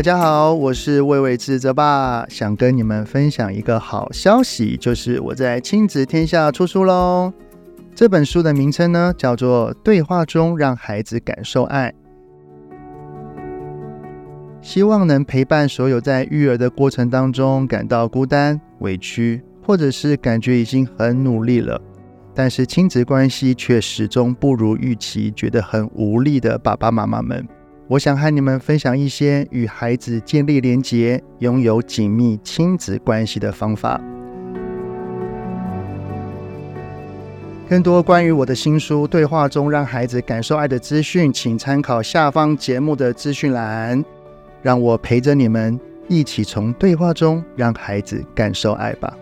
大家好，我是魏玮志泽爸，想跟你们分享一个好消息，就是我在亲子天下出书喽。这本书的名称呢，叫做《对话中让孩子感受爱》，希望能陪伴所有在育儿的过程当中感到孤单、委屈，或者是感觉已经很努力了，但是亲子关系却始终不如预期，觉得很无力的爸爸妈妈们。我想和你们分享一些与孩子建立连结、拥有紧密亲子关系的方法。更多关于我的新书《对话中让孩子感受爱》的资讯，请参考下方节目的资讯栏。让我陪着你们一起从对话中让孩子感受爱吧。